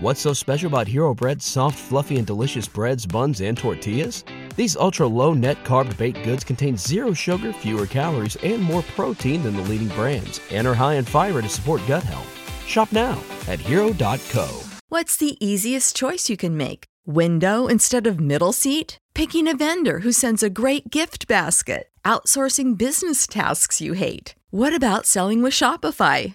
What's so special about Hero Bread's soft, fluffy, and delicious breads, buns, and tortillas? These ultra low net carb baked goods contain zero sugar, fewer calories, and more protein than the leading brands, and are high in fiber to support gut health. Shop now at hero.co. What's the easiest choice you can make? Window instead of middle seat? Picking a vendor who sends a great gift basket? Outsourcing business tasks you hate? What about selling with Shopify?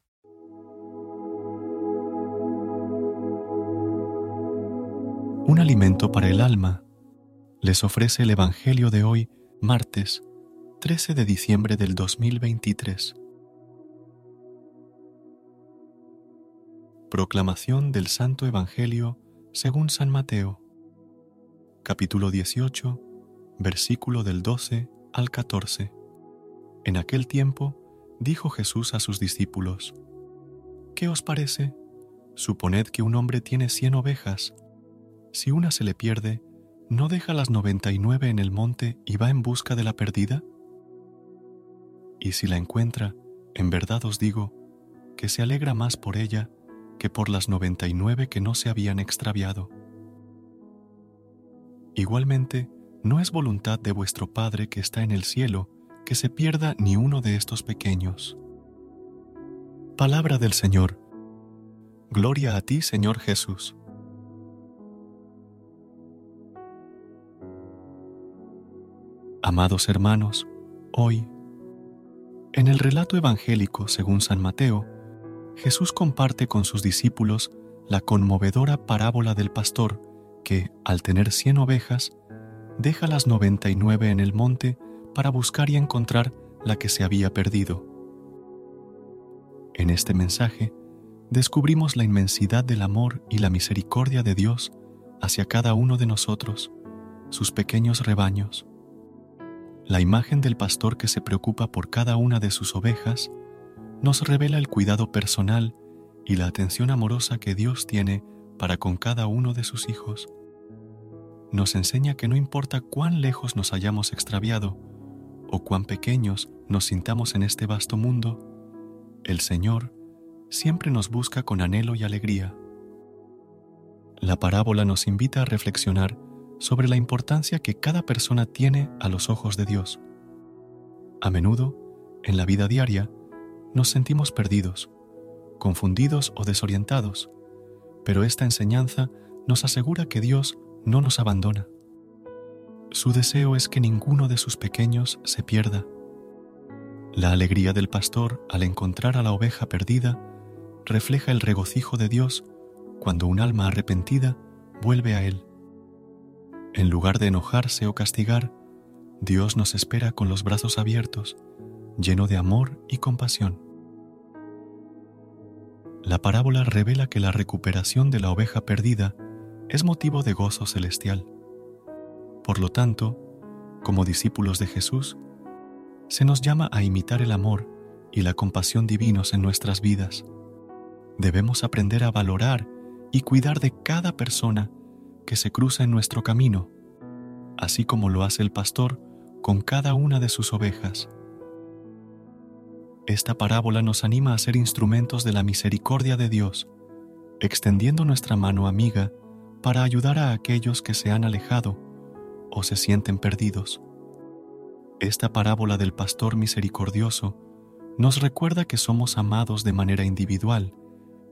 Un alimento para el alma les ofrece el Evangelio de hoy, martes 13 de diciembre del 2023. Proclamación del Santo Evangelio según San Mateo, capítulo 18, versículo del 12 al 14. En aquel tiempo dijo Jesús a sus discípulos, ¿Qué os parece? Suponed que un hombre tiene cien ovejas. Si una se le pierde, ¿no deja las noventa y nueve en el monte y va en busca de la perdida? Y si la encuentra, en verdad os digo, que se alegra más por ella que por las noventa y nueve que no se habían extraviado. Igualmente, no es voluntad de vuestro Padre que está en el cielo que se pierda ni uno de estos pequeños. Palabra del Señor. Gloria a ti, Señor Jesús. Amados hermanos, hoy, en el relato evangélico según San Mateo, Jesús comparte con sus discípulos la conmovedora parábola del pastor que, al tener cien ovejas, deja las noventa y nueve en el monte para buscar y encontrar la que se había perdido. En este mensaje descubrimos la inmensidad del amor y la misericordia de Dios hacia cada uno de nosotros, sus pequeños rebaños. La imagen del pastor que se preocupa por cada una de sus ovejas nos revela el cuidado personal y la atención amorosa que Dios tiene para con cada uno de sus hijos. Nos enseña que no importa cuán lejos nos hayamos extraviado o cuán pequeños nos sintamos en este vasto mundo, el Señor siempre nos busca con anhelo y alegría. La parábola nos invita a reflexionar sobre la importancia que cada persona tiene a los ojos de Dios. A menudo, en la vida diaria, nos sentimos perdidos, confundidos o desorientados, pero esta enseñanza nos asegura que Dios no nos abandona. Su deseo es que ninguno de sus pequeños se pierda. La alegría del pastor al encontrar a la oveja perdida refleja el regocijo de Dios cuando un alma arrepentida vuelve a Él. En lugar de enojarse o castigar, Dios nos espera con los brazos abiertos lleno de amor y compasión. La parábola revela que la recuperación de la oveja perdida es motivo de gozo celestial. Por lo tanto, como discípulos de Jesús, se nos llama a imitar el amor y la compasión divinos en nuestras vidas. Debemos aprender a valorar y cuidar de cada persona que se cruza en nuestro camino, así como lo hace el pastor con cada una de sus ovejas. Esta parábola nos anima a ser instrumentos de la misericordia de Dios, extendiendo nuestra mano amiga para ayudar a aquellos que se han alejado o se sienten perdidos. Esta parábola del pastor misericordioso nos recuerda que somos amados de manera individual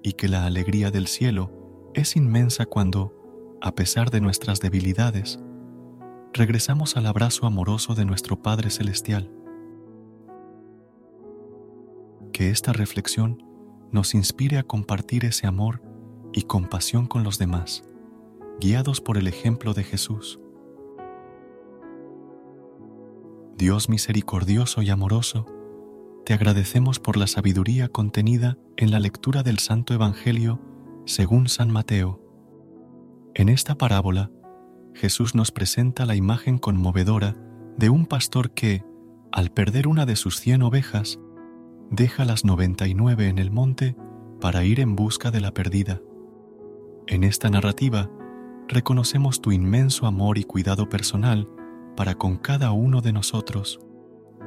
y que la alegría del cielo es inmensa cuando, a pesar de nuestras debilidades, regresamos al abrazo amoroso de nuestro Padre Celestial que esta reflexión nos inspire a compartir ese amor y compasión con los demás, guiados por el ejemplo de Jesús. Dios misericordioso y amoroso, te agradecemos por la sabiduría contenida en la lectura del Santo Evangelio según San Mateo. En esta parábola, Jesús nos presenta la imagen conmovedora de un pastor que, al perder una de sus cien ovejas, deja las noventa y nueve en el monte para ir en busca de la perdida. En esta narrativa, reconocemos tu inmenso amor y cuidado personal para con cada uno de nosotros,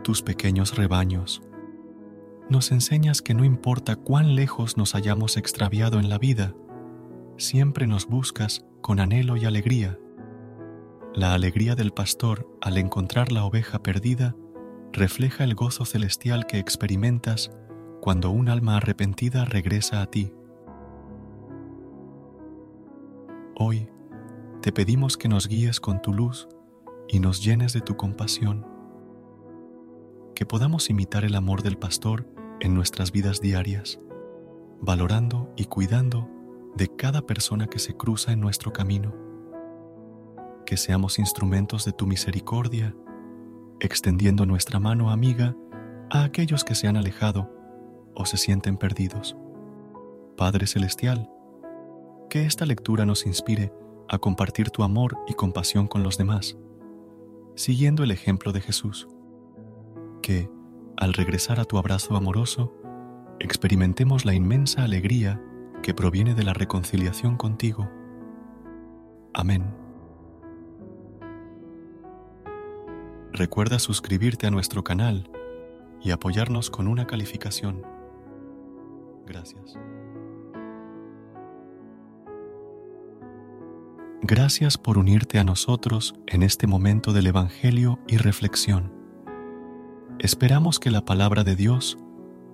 tus pequeños rebaños. Nos enseñas que no importa cuán lejos nos hayamos extraviado en la vida, siempre nos buscas con anhelo y alegría. La alegría del pastor al encontrar la oveja perdida refleja el gozo celestial que experimentas cuando un alma arrepentida regresa a ti. Hoy te pedimos que nos guíes con tu luz y nos llenes de tu compasión, que podamos imitar el amor del pastor en nuestras vidas diarias, valorando y cuidando de cada persona que se cruza en nuestro camino que seamos instrumentos de tu misericordia, extendiendo nuestra mano amiga a aquellos que se han alejado o se sienten perdidos. Padre Celestial, que esta lectura nos inspire a compartir tu amor y compasión con los demás, siguiendo el ejemplo de Jesús. Que, al regresar a tu abrazo amoroso, experimentemos la inmensa alegría que proviene de la reconciliación contigo. Amén. Recuerda suscribirte a nuestro canal y apoyarnos con una calificación. Gracias. Gracias por unirte a nosotros en este momento del Evangelio y reflexión. Esperamos que la palabra de Dios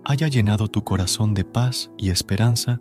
haya llenado tu corazón de paz y esperanza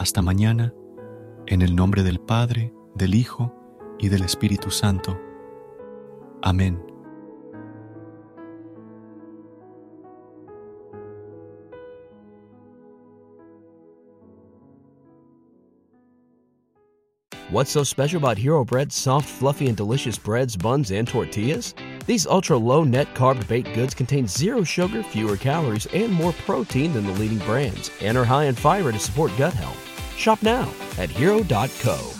Hasta mañana, en el nombre del Padre, del Hijo y del Espíritu Santo. Amén. What's so special about Hero Bread's soft, fluffy, and delicious breads, buns, and tortillas? These ultra low net carb baked goods contain zero sugar, fewer calories, and more protein than the leading brands, and are high in fiber to support gut health. Shop now at hero.co.